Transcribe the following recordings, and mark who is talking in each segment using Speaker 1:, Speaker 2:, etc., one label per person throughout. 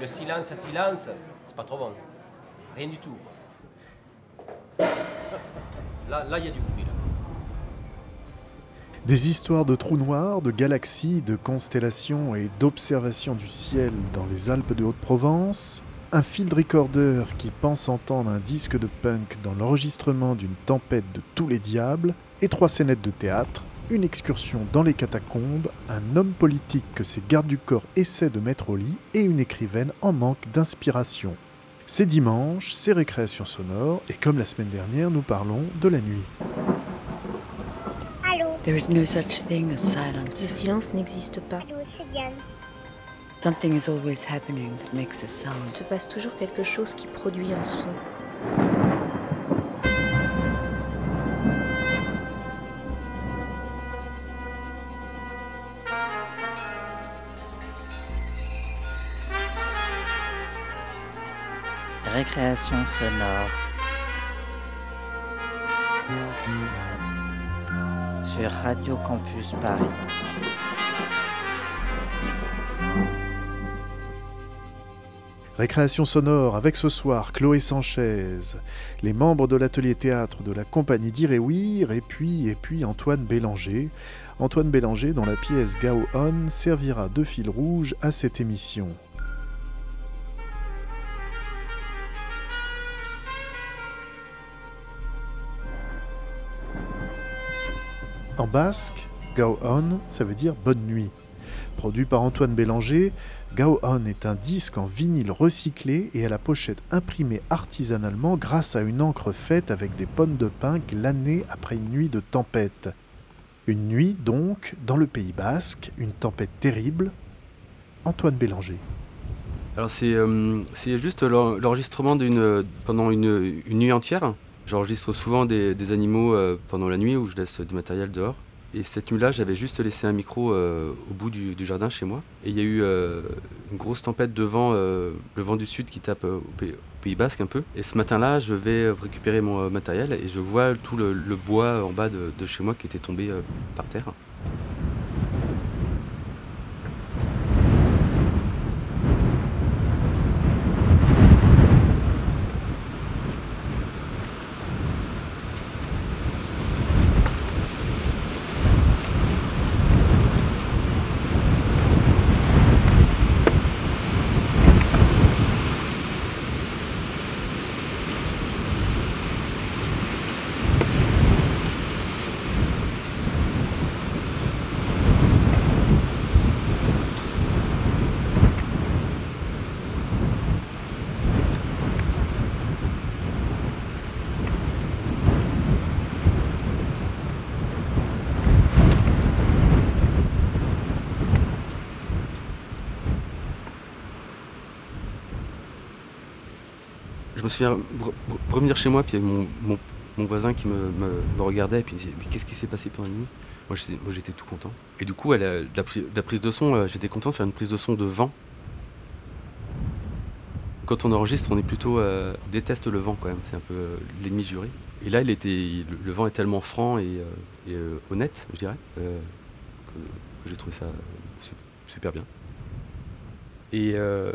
Speaker 1: Le silence silence, c'est pas trop bon. Rien du tout. Là, il y a du bruit.
Speaker 2: Des histoires de trous noirs, de galaxies, de constellations et d'observations du ciel dans les Alpes de Haute-Provence, un field recorder qui pense entendre un disque de punk dans l'enregistrement d'une tempête de tous les diables, et trois scénettes de théâtre, une excursion dans les catacombes, un homme politique que ses gardes du corps essaient de mettre au lit et une écrivaine en manque d'inspiration. C'est dimanche, c'est récréation sonore, et comme la semaine dernière, nous parlons de la nuit.
Speaker 3: Allô
Speaker 4: There is no such thing as
Speaker 5: Le
Speaker 4: silence.
Speaker 5: silence n'existe pas.
Speaker 3: Allô.
Speaker 4: Something is always happening that makes a
Speaker 5: Il
Speaker 4: sound.
Speaker 5: se passe toujours quelque chose qui produit un son.
Speaker 6: Récréation sonore. Sur Radio Campus Paris.
Speaker 2: Récréation sonore avec ce soir Chloé Sanchez, les membres de l'atelier théâtre de la compagnie d'Iréouir et puis, et puis Antoine Bélanger. Antoine Bélanger dont la pièce Gao On servira de fil rouge à cette émission. En basque, Gao On, ça veut dire bonne nuit. Produit par Antoine Bélanger, Gao On est un disque en vinyle recyclé et à la pochette imprimée artisanalement grâce à une encre faite avec des pommes de pin glanées après une nuit de tempête. Une nuit donc dans le Pays basque, une tempête terrible. Antoine Bélanger.
Speaker 7: Alors c'est euh, juste l'en- l'enregistrement pendant une nuit entière? J'enregistre souvent des, animaux euh, pendant la nuit où je laisse du matériel dehors. Et cette nuit-là, j'avais juste laissé un micro euh, au bout du, jardin chez moi. Et il y a eu euh, une grosse tempête de vent, le vent du sud qui tape au, Pays, Basque un peu. Et ce matin-là, je vais récupérer mon matériel et je vois tout le, bois en bas de, chez moi qui était tombé par terre. Souviens re- re- revenir chez moi, puis il y avait mon, mon- voisin qui me, regardait, et puis il me disait Mais qu'est-ce qui s'est passé pendant la nuit? Moi j'étais, tout content. Et du coup, la, prise de son, euh, j'étais content de faire une prise de son de vent. Quand on enregistre, on est plutôt. euh, déteste le vent quand même, c'est un peu euh, l'ennemi juré. Et là, il était, le, vent est tellement franc et, honnête, je dirais, que, j'ai trouvé ça su- super bien. Et, euh,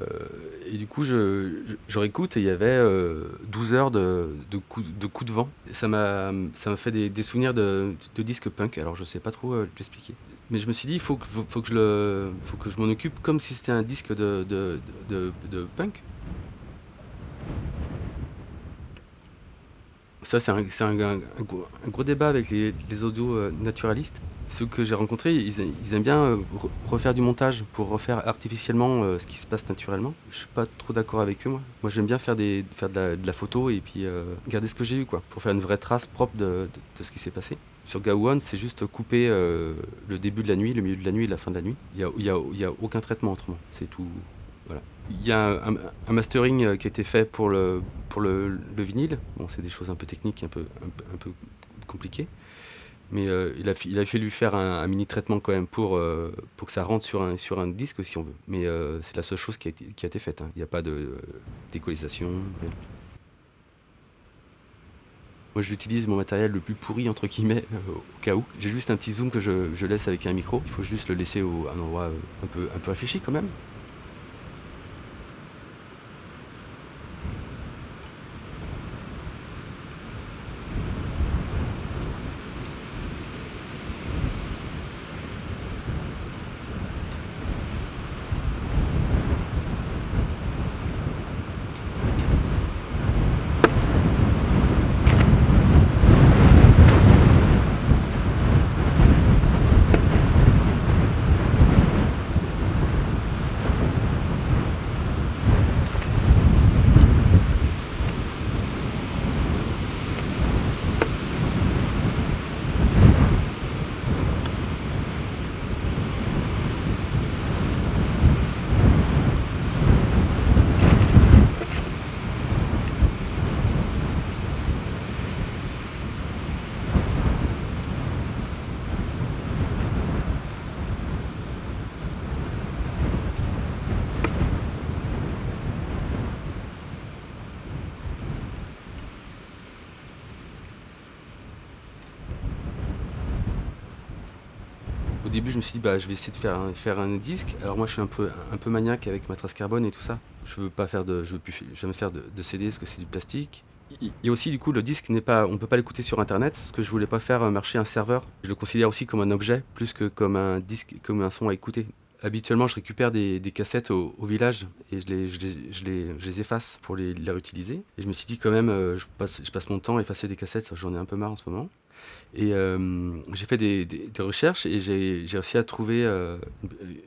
Speaker 7: et du coup, je, réécoute et il y avait euh, 12 heures de, de, coups, de vent. Ça m'a fait des, souvenirs de, de disques punk, alors je sais pas trop euh, l'expliquer. Mais je me suis dit, il faut que, je m'en occupe comme si c'était un disque de, punk. Ça, c'est un, gros, débat avec les, les audio euh, naturalistes. Ceux que j'ai rencontrés, ils, aiment bien euh, re- refaire du montage pour refaire artificiellement euh, ce qui se passe naturellement. Je suis pas trop d'accord avec eux, moi. Moi, j'aime bien faire, des, faire de, la, photo et puis euh, garder ce que j'ai eu, quoi, pour faire une vraie trace propre de, ce qui s'est passé. Sur Gaouan, c'est juste couper euh, le début de la nuit, le milieu de la nuit et la fin de la nuit. Il n'y a, y a- y a aucun traitement autrement. C'est tout. Voilà. Il y a un, mastering qui a été fait pour le, pour le, le vinyle. Bon, c'est des choses un peu techniques, un, peu- un peu compliquées. Mais euh, il, a, il a fallu faire un, mini traitement quand même pour, euh, pour que ça rentre sur un, sur un disque si on veut. Mais euh, c'est la seule chose qui a, été- faite. hein. Il n'y a pas de d'équalisation. rien. Moi j'utilise mon matériel le plus pourri entre guillemets au cas où. J'ai juste un petit zoom que je, je laisse avec un micro. Il faut juste le laisser au, à un endroit un peu, un peu réfléchi quand même. début, je me suis dit, bah, je vais essayer de faire un, faire un disque. Alors moi, je suis un peu, un peu maniaque avec ma trace carbone et tout ça. Je veux pas faire de, je veux plus jamais faire de, CD parce que c'est du plastique. Et aussi, du coup, le disque n'est pas, on peut pas l'écouter sur Internet, ce que je voulais pas faire euh, marcher un serveur. Je le considère aussi comme un objet, plus que comme un disque, comme un son à écouter. Habituellement, je récupère des, cassettes au, village et je les, je les, je les, efface pour les, les, réutiliser. Et je me suis dit quand même, euh, je, passe, je passe mon temps à effacer des cassettes, j'en ai un peu marre en ce moment. Et euh, j'ai fait des, recherches et j'ai réussi à trouver euh,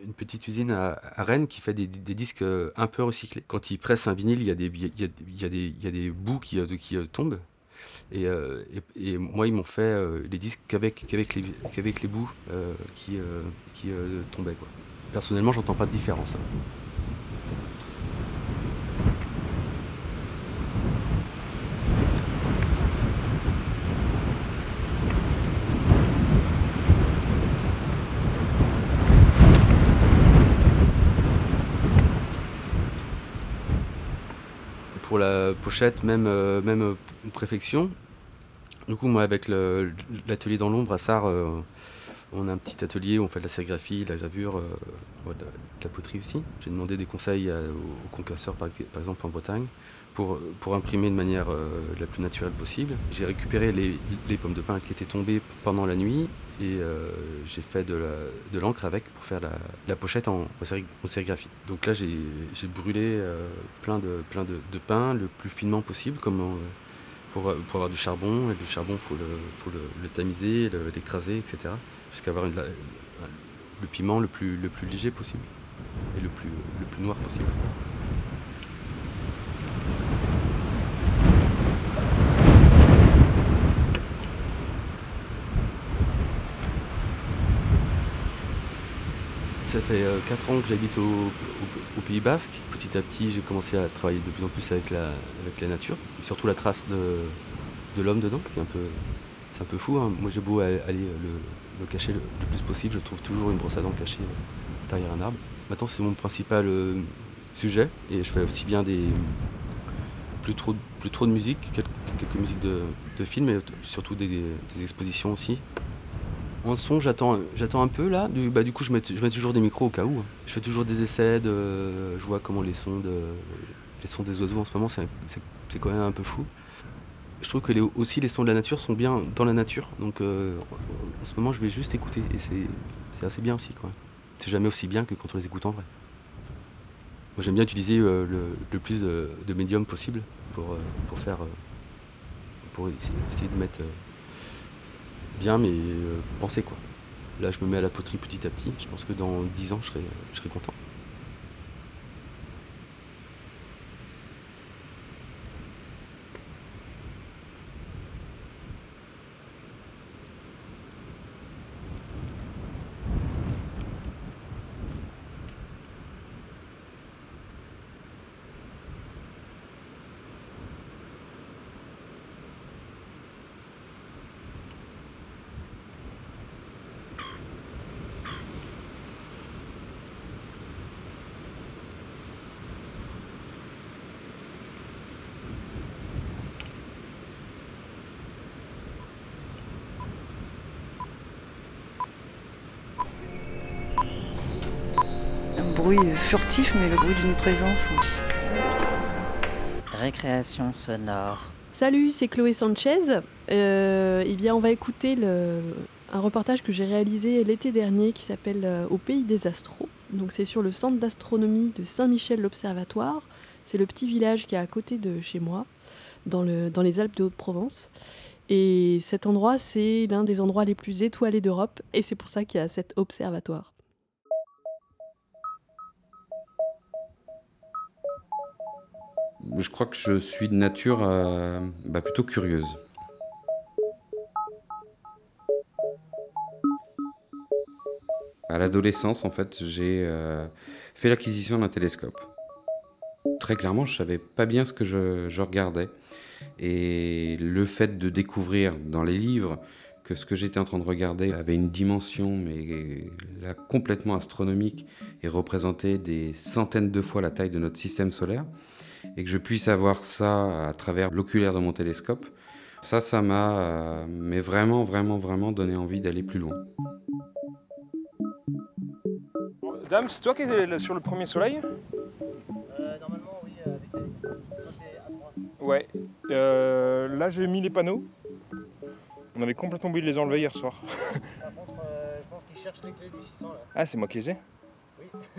Speaker 7: une, petite usine à, Rennes qui fait des, disques euh, un peu recyclés. Quand ils pressent un vinyle, il y a des, il y a, des, il y a des bouts qui, qui tombent. Et, et, moi, ils m'ont fait les disques qu'avec les, les bouts qui, qui tombaient. Quoi. Personnellement, j'entends pas de différence. Hein. Pour la pochette, même, euh, même préfection. Du coup, moi, avec l'atelier dans l'ombre à Sarre, euh, on a un petit atelier où on fait de la sérigraphie, de la gravure, euh, de, la poterie aussi. J'ai demandé des conseils aux concasseurs, par, exemple en Bretagne, pour, imprimer de manière la plus naturelle possible. J'ai récupéré les, pommes de pin qui étaient tombées pendant la nuit et euh, j'ai fait de l'encre avec pour faire la, pochette en, sérigraphie. Donc là j'ai brûlé euh, plein, de, pain le plus finement possible euh, pour, avoir du charbon et du charbon il faut, le, tamiser, l'écraser etc. jusqu'à avoir le piment le plus, léger possible et le plus noir possible. Ça fait 4 ans que j'habite au, Pays Basque. Petit à petit, j'ai commencé à travailler de plus en plus avec la, nature, surtout la trace de, l'homme dedans, c'est un peu fou. Hein. Moi, j'ai beau aller le, cacher le, plus possible, je trouve toujours une brosse à dents cachée derrière un arbre. Maintenant, c'est mon principal euh, sujet, et je fais aussi bien plus trop, de musique, quelques, musiques de, films, mais surtout des expositions aussi. En son, j'attends, un peu là. Du, bah, coup, je mets, toujours des micros au cas où. Je fais toujours des essais. Je vois comment les sons, des oiseaux en ce moment, c'est, quand même un peu fou. Je trouve que les, aussi les sons de la nature sont bien dans la nature. Donc euh, en ce moment, je vais juste écouter. Et c'est, assez bien aussi. C'est jamais aussi bien que quand on les écoute en vrai. Moi, j'aime bien utiliser euh, le, plus de, médiums possible pour, euh, faire. pour essayer de mettre bien, mais euh, penser quoi. Là, je me mets à la poterie petit à petit. Je pense que dans 10 ans, je serai, je serai content.
Speaker 3: Bruit furtif, mais le bruit d'une présence.
Speaker 6: Récréation sonore.
Speaker 8: Salut, c'est Chloé Sanchez. Euh, eh bien, on va écouter le, un reportage que j'ai réalisé l'été dernier qui s'appelle euh, Au pays des astros. Donc, c'est sur le centre d'astronomie de Saint-Michel-l'Observatoire. C'est le petit village qui est à côté de chez moi, dans, le, dans les Alpes de Haute-Provence. Et cet endroit, c'est l'un des endroits les plus étoilés d'Europe, et c'est pour ça qu'il y a cet observatoire.
Speaker 9: Je crois que je suis de nature euh, bah, plutôt curieuse. À l'adolescence, en fait, j'ai euh, fait l'acquisition d'un télescope. Très clairement, je savais pas bien ce que je, je, regardais. Et le fait de découvrir dans les livres que ce que j'étais en train de regarder avait une dimension, mais là, complètement astronomique, et représentait des centaines de fois la taille de notre système solaire, et que je puisse avoir ça à travers l'oculaire de mon télescope, ça, ça m'a euh, mais vraiment, vraiment, vraiment donné envie d'aller plus loin.
Speaker 10: Dame, c'est toi qui es sur le premier soleil?
Speaker 11: Normalement, oui, avec les côtés à droite.
Speaker 10: Ouais. Euh, là, j'ai mis les panneaux. On avait complètement oublié de les enlever hier soir.
Speaker 11: Par contre, euh, je pense qu'ils cherchent les clés du 600 là.
Speaker 10: Ah, c'est moi qui les ai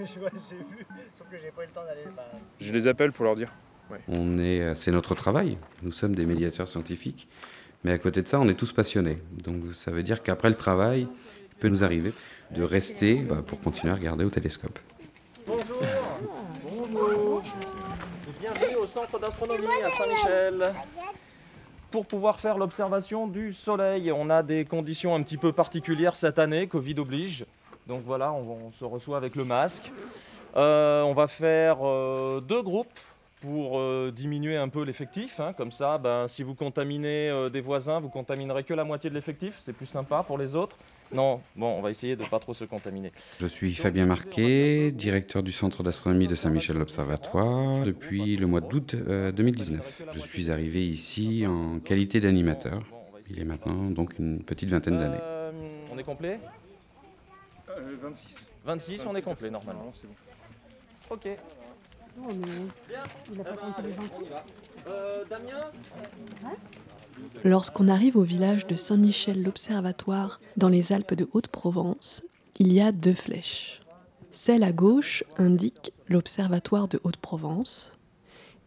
Speaker 11: j'ai vu, sauf que j'ai pas eu le temps d'aller. bah,
Speaker 10: Je les appelle pour leur dire.
Speaker 9: On est, c'est notre travail. Nous sommes des médiateurs scientifiques, mais à côté de ça, on est tous passionnés. Donc ça veut dire qu'après le travail, il peut nous arriver de rester bah, pour continuer à regarder au télescope.
Speaker 12: Bonjour. Bonjour. Bienvenue au centre d'astronomie à Saint-Michel. Pour pouvoir faire l'observation du soleil, on a des conditions un petit peu particulières cette année, Covid oblige. Donc voilà, on, on se reçoit avec le masque. Euh, on va faire euh, deux groupes pour euh, diminuer un peu l'effectif. hein. Comme ça, ben, si vous contaminez des voisins, vous contaminerez que la moitié de l'effectif. C'est plus sympa pour les autres. Non, bon, on va essayer de ne pas trop se contaminer.
Speaker 9: Je suis Fabien Marquet, directeur du Centre d'astronomie de Saint-Michel Observatoire depuis le mois d'août euh, 2019. Je suis arrivé ici en qualité d'animateur. Il est maintenant donc une petite vingtaine d'années.
Speaker 12: On est complet?
Speaker 10: 26.
Speaker 12: 26, on est complet normalement.
Speaker 10: c'est bon.
Speaker 12: Ok. Euh, Damien
Speaker 8: Lorsqu'on arrive au village de Saint-Michel-l'Observatoire dans les Alpes de Haute-Provence, il y a deux flèches. Celle à gauche indique l'Observatoire de Haute-Provence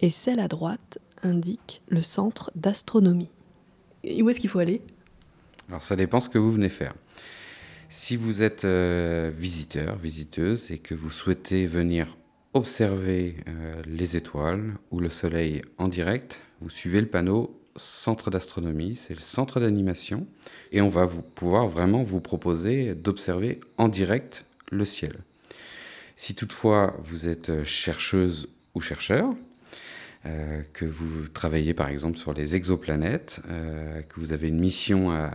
Speaker 8: et celle à droite indique le Centre d'astronomie. Et où est-ce qu'il faut aller?
Speaker 9: Alors ça dépend ce que vous venez faire. Si vous êtes euh, visiteur, visiteuse et que vous souhaitez venir observer euh, les étoiles ou le soleil en direct, vous suivez le panneau Centre d'astronomie, c'est le centre d'animation, et on va vous pouvoir vraiment vous proposer d'observer en direct le ciel. Si toutefois vous êtes chercheuse ou chercheur, euh, que vous travaillez par exemple sur les exoplanètes, euh, que vous avez une mission à,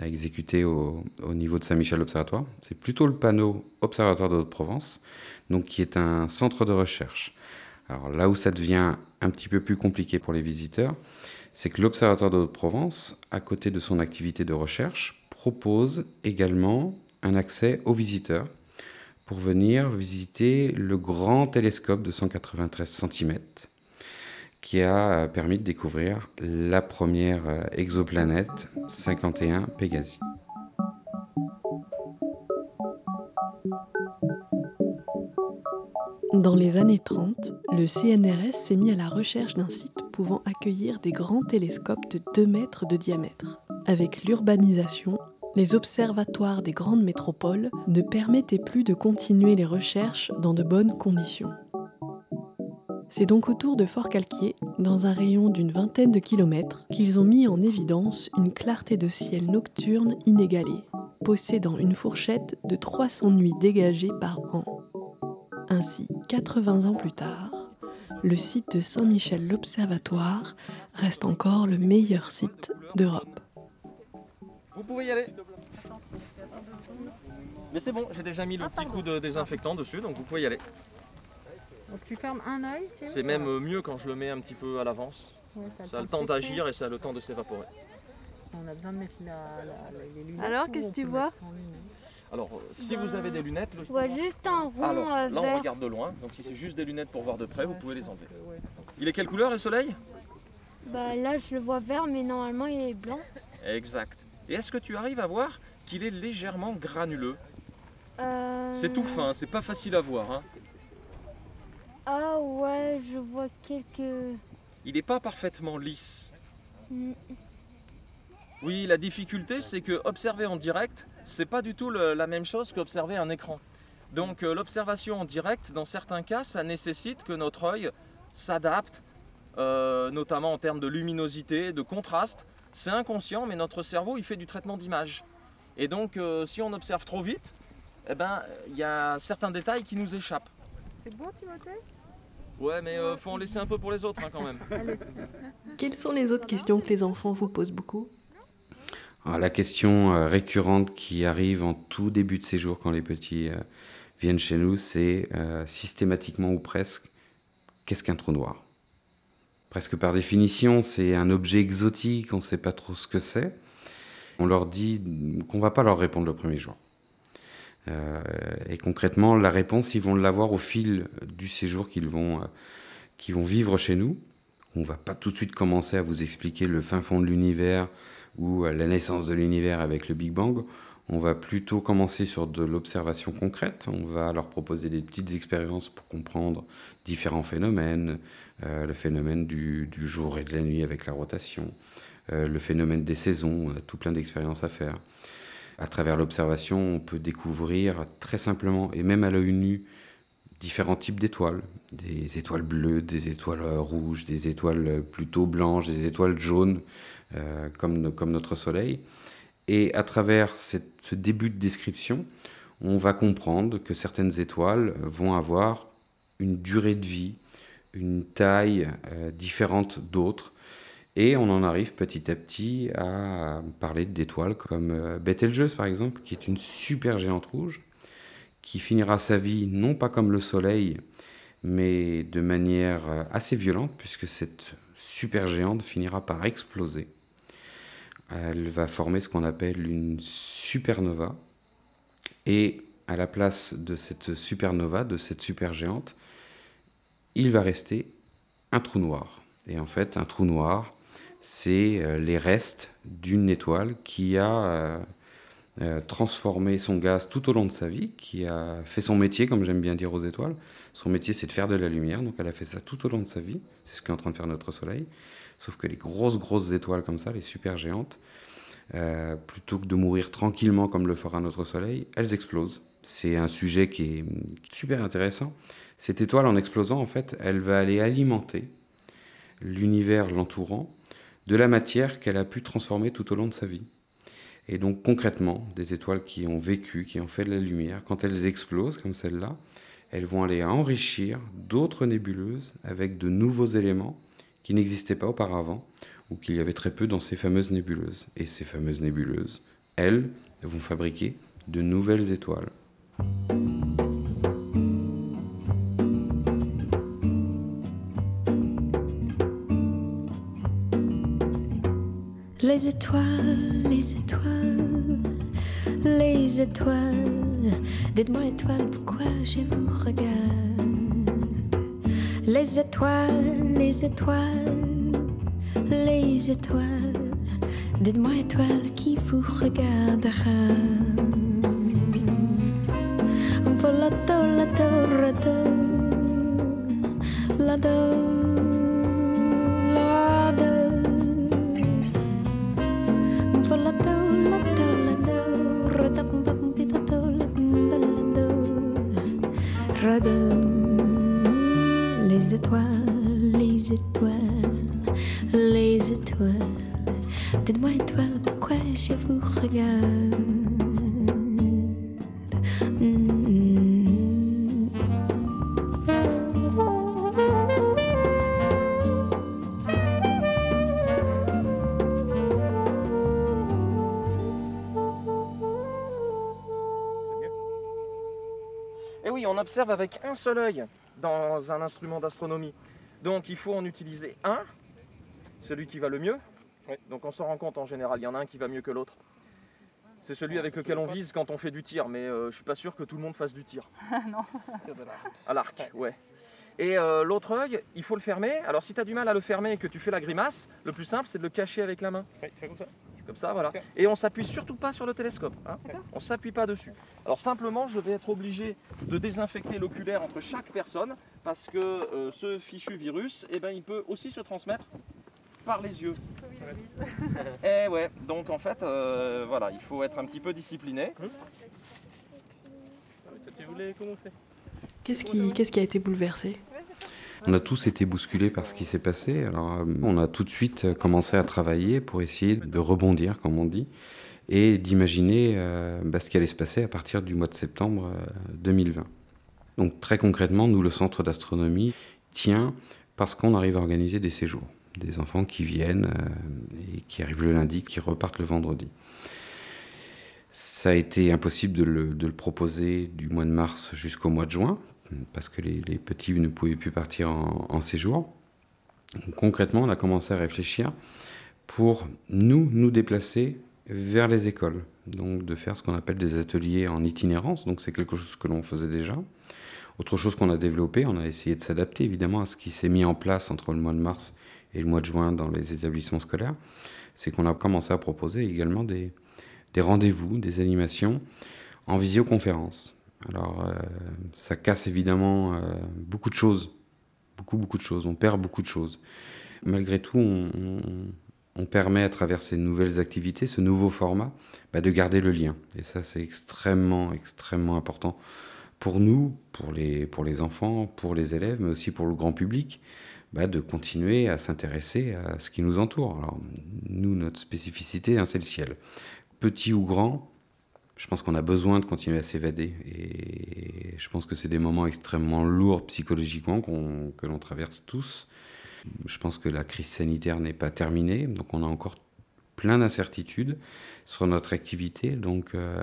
Speaker 9: à exécuter au, au niveau de Saint-Michel Observatoire, c'est plutôt le panneau Observatoire de Haute-Provence, donc qui est un centre de recherche. Alors là où ça devient un petit peu plus compliqué pour les visiteurs, c'est que l'Observatoire de Haute-Provence, à côté de son activité de recherche, propose également un accès aux visiteurs pour venir visiter le grand télescope de 193 cm qui a euh, permis de découvrir la première euh, exoplanète 51 Pégasi.
Speaker 8: Dans les années 30, le CNRS s'est mis à la recherche d'un site pouvant accueillir des grands télescopes de 2 mètres de diamètre. Avec l'urbanisation, les observatoires des grandes métropoles ne permettaient plus de continuer les recherches dans de bonnes conditions. C'est donc autour de Fort-Calquier, dans un rayon d'une vingtaine de kilomètres, qu'ils ont mis en évidence une clarté de ciel nocturne inégalée, possédant une fourchette de 300 nuits dégagées par an. Ainsi, 80 ans plus tard, le site de Saint-Michel-l'Observatoire reste encore le meilleur site d'Europe.
Speaker 12: Vous pouvez y aller. Mais c'est bon, j'ai déjà mis le petit coup de désinfectant dessus, donc vous pouvez y aller.
Speaker 13: Donc tu fermes un œil, c'est
Speaker 12: C'est même mieux quand je le mets un petit peu à l'avance.
Speaker 13: Ouais,
Speaker 12: Ça a le temps d'agir et ça a le temps de s'évaporer.
Speaker 13: On a besoin de mettre la, la- les lunettes.
Speaker 14: Alors, qu'est-ce que tu vois
Speaker 13: lunettes
Speaker 12: Alors, euh, si vous avez des lunettes, le-
Speaker 14: Je vois juste un rond
Speaker 12: Alors,
Speaker 14: euh,
Speaker 12: là on
Speaker 14: vert.
Speaker 12: regarde de loin, donc si c'est juste des lunettes pour voir de près, vous pouvez les enlever. Il est quelle couleur le soleil
Speaker 14: Bah là, je le vois vert, mais normalement, il est blanc.
Speaker 12: Exact. Et est-ce que tu arrives à voir qu'il est légèrement granuleux?
Speaker 14: Euh,
Speaker 12: C'est tout fin, c'est pas facile à voir. hein.
Speaker 14: Ah ouais, je vois quelques.
Speaker 12: Il n'est pas parfaitement lisse.
Speaker 14: Hmm,
Speaker 12: Oui, la difficulté, c'est que observer en direct, c'est pas du tout le- la même chose qu'observer un écran. Donc euh, l'observation en direct, dans certains cas, ça nécessite que notre œil s'adapte, euh, notamment en termes de luminosité, de contraste. C'est inconscient, mais notre cerveau, il fait du traitement d'image. Et donc, euh, si on observe trop vite, eh ben, il y a certains détails qui nous échappent.
Speaker 13: C'est beau, Timothée
Speaker 12: Ouais, mais euh, faut en laisser un peu pour les autres hein, quand même.
Speaker 8: Quelles sont les autres questions que les enfants vous posent beaucoup
Speaker 9: Alors, la question euh, récurrente qui arrive en tout début de séjour quand les petits euh, viennent chez nous, c'est euh, systématiquement ou presque, qu'est-ce qu'un trou noir? Presque par définition, c'est un objet exotique, on ne sait pas trop ce que c'est. On leur dit qu'on va pas leur répondre le premier jour. Euh, et concrètement, la réponse, ils vont l'avoir au fil du séjour qu'ils vont, euh, vont vivre chez nous. On va pas tout de suite commencer à vous expliquer le fin fond de l'univers ou euh, la naissance de l'univers avec le Big Bang. On va plutôt commencer sur de l'observation concrète. On va leur proposer des petites expériences pour comprendre différents phénomènes, le phénomène du, jour et de la nuit avec la rotation, le phénomène des saisons, on a tout plein d'expériences à faire. À travers l'observation, on peut découvrir très simplement, et même à l'œil nu, différents types d'étoiles. Des étoiles bleues, des étoiles rouges, des étoiles plutôt blanches, des étoiles jaunes, euh, comme, notre Soleil. Et à travers ce début de description, on va comprendre que certaines étoiles vont avoir une durée de vie, une taille euh, différente d'autres. Et on en arrive petit à petit à parler d'étoiles comme euh, Betelgeuse par exemple, qui est une super géante rouge, qui finira sa vie non pas comme le Soleil, mais de manière euh, assez violente, puisque cette super géante finira par exploser. Elle va former ce qu'on appelle une supernova. Et à la place de cette supernova, de cette super géante, il va rester un trou noir. Et en fait, un trou noir, c'est euh, les restes d'une étoile qui a euh, euh, transformé son gaz tout au long de sa vie, qui a fait son métier, comme j'aime bien dire aux étoiles. Son métier, c'est de faire de la lumière, donc elle a fait ça tout au long de sa vie. C'est ce qu'est en train de faire notre Soleil. Sauf que les grosses, grosses étoiles comme ça, les super géantes, plutôt que de mourir tranquillement comme le fera notre Soleil, elles explosent. C'est un sujet qui est super intéressant. Cette étoile, en explosant, en fait, elle va aller alimenter l'univers l'entourant de la matière qu'elle a pu transformer tout au long de sa vie. Et donc concrètement, des étoiles qui ont vécu, qui ont fait de la lumière, quand elles explosent comme celle-là, elles vont aller enrichir d'autres nébuleuses avec de nouveaux éléments qui n'existaient pas auparavant ou qu'il y avait très peu dans ces fameuses nébuleuses. Et ces fameuses nébuleuses, elles, vont fabriquer de nouvelles étoiles.
Speaker 14: Les étoiles, les étoiles, les étoiles. Dites-moi étoiles, pourquoi je vous regarde? Les étoiles, les étoiles, les étoiles. Dites-moi étoiles qui vous regardera?
Speaker 12: Observe avec un seul œil dans un instrument d'astronomie. Donc il faut en utiliser un, celui qui va le mieux. Donc on s'en rend compte en général, il y en a un qui va mieux que l'autre. C'est celui avec lequel on vise quand on fait du tir, mais euh, je suis pas sûr que tout le monde fasse du tir.
Speaker 13: non.
Speaker 12: À l'arc, ouais. Et euh, l'autre œil, il faut le fermer. Alors si tu as du mal à le fermer et que tu fais la grimace, le plus simple c'est de le cacher avec la main.
Speaker 10: comme ça.
Speaker 12: Comme ça, voilà. Et on s'appuie surtout pas sur le télescope. Hein. On s'appuie pas dessus. Alors simplement, je vais être obligé de désinfecter l'oculaire entre chaque personne parce que euh, ce fichu virus, eh ben, il peut aussi se transmettre par les yeux. Et ouais, donc en fait, euh, voilà, il faut être un petit peu discipliné.
Speaker 10: Tu voulais commencer
Speaker 8: Qu'est-ce qui, qu'est-ce qui a été bouleversé?
Speaker 9: On a tous été bousculés par ce qui s'est passé. Alors, euh, on a tout de suite euh, commencé à travailler pour essayer de rebondir, comme on dit, et d'imaginer euh, bah, ce qui allait se passer à partir du mois de septembre euh, 2020. Donc, très concrètement, nous, le centre d'astronomie tient parce qu'on arrive à organiser des séjours. Des enfants qui viennent euh, et qui arrivent le lundi, qui repartent le vendredi. Ça a été impossible de le, de le proposer du mois de mars jusqu'au mois de juin, parce que les, les petits ne pouvaient plus partir en, séjour. Concrètement, on a commencé à réfléchir pour nous, nous déplacer vers les écoles. Donc de faire ce qu'on appelle des ateliers en itinérance. Donc c'est quelque chose que l'on faisait déjà. Autre chose qu'on a développé, on a essayé de s'adapter évidemment à ce qui s'est mis en place entre le mois de mars et le mois de juin dans les établissements scolaires. C'est qu'on a commencé à proposer également des rendez-vous, des animations en visioconférence. Alors euh, ça casse évidemment euh, beaucoup de choses, beaucoup beaucoup de choses, on perd beaucoup de choses. Malgré tout, on, permet à travers ces nouvelles activités, ce nouveau format, bah, de garder le lien. Et ça c'est extrêmement, extrêmement important pour nous, pour les, pour les enfants, pour les élèves, mais aussi pour le grand public, bah, de continuer à s'intéresser à ce qui nous entoure. Alors, nous, notre spécificité, hein, c'est le ciel. Petit ou grand, je pense qu'on a besoin de continuer à s'évader. Et je pense que c'est des moments extrêmement lourds psychologiquement que l'on traverse tous. Je pense que la crise sanitaire n'est pas terminée, donc on a encore plein d'incertitudes sur notre activité. Donc, euh,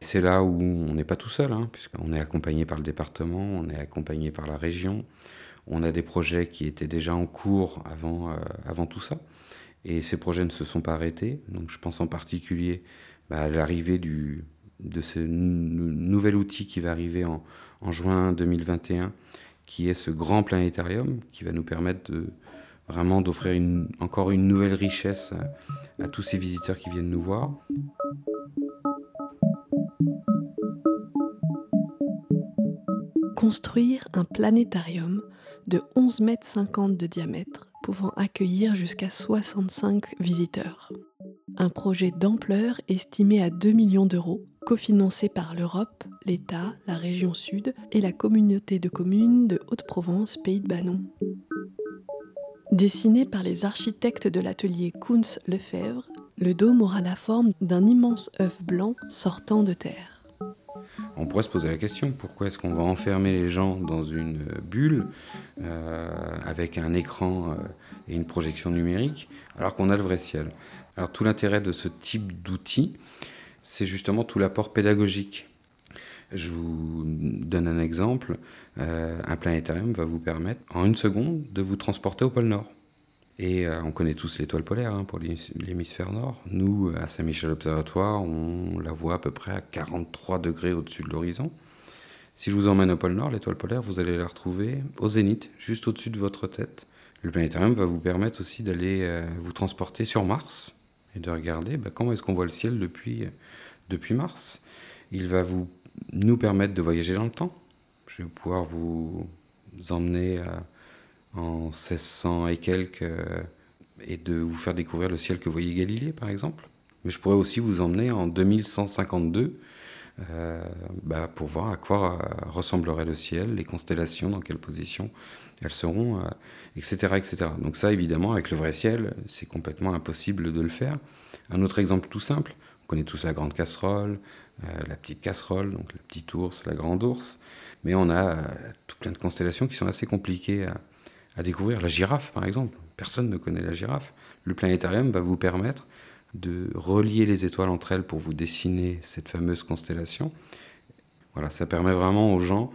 Speaker 9: c'est là où on n'est pas tout seul, hein, puisqu'on est accompagné par le département, on est accompagné par la région, on a des projets qui étaient déjà en cours avant, euh, avant tout ça, et ces projets ne se sont pas arrêtés. Donc je pense en particulier bah, à l'arrivée de ce nouvel outil qui va arriver en, juin 2021, qui est ce grand planétarium, qui va nous permettre vraiment d'offrir une, encore une nouvelle richesse à, tous ces visiteurs qui viennent nous voir.
Speaker 8: Construire un planétarium de 11 mètres 50 de diamètre, pouvant accueillir jusqu'à 65 visiteurs. Un projet d'ampleur estimé à 2 millions d'euros, cofinancé par l'Europe, l'État, la région Sud et la communauté de communes de Haute-Provence, Pays de Banon. Dessiné par les architectes de l'atelier Kunz Lefebvre, le dôme aura la forme d'un immense œuf blanc sortant de terre.
Speaker 9: On pourrait se poser la question, pourquoi est-ce qu'on va enfermer les gens dans une bulle euh, avec un écran euh, et une projection numérique alors qu'on a le vrai ciel? Alors tout l'intérêt de ce type d'outil, c'est justement tout l'apport pédagogique. Je vous donne un exemple. Euh, un planétarium va vous permettre en une seconde de vous transporter au pôle Nord. Et euh, on connaît tous l'étoile polaire hein, pour l'hémisphère nord. Nous, à Saint-Michel Observatoire, on la voit à peu près à 43 degrés au-dessus de l'horizon. Si je vous emmène au pôle Nord, l'étoile polaire, vous allez la retrouver au zénith, juste au-dessus de votre tête. Le planétarium va vous permettre aussi d'aller euh, vous transporter sur Mars de regarder bah, comment est-ce qu'on voit le ciel depuis, depuis Mars. Il va vous, nous permettre de voyager dans le temps. Je vais pouvoir vous emmener à en 1600 et quelques euh, et de vous faire découvrir le ciel que voyait Galilée par exemple. Mais je pourrais aussi vous emmener en 2152 euh, bah, pour voir à quoi ressemblerait le ciel, les constellations, dans quelle position elles seront, euh, etc., etc. Donc ça évidemment avec le vrai ciel c'est complètement impossible de le faire. Un autre exemple tout simple, on connaît tous la grande casserole, euh, la petite casserole, donc le petit ours, la grande ours, mais on a euh, tout plein de constellations qui sont assez compliquées à, à découvrir. La girafe, par exemple. Personne ne connaît la girafe. Le planétarium va vous permettre de relier les étoiles entre elles pour vous dessiner cette fameuse constellation. Voilà, ça permet vraiment aux gens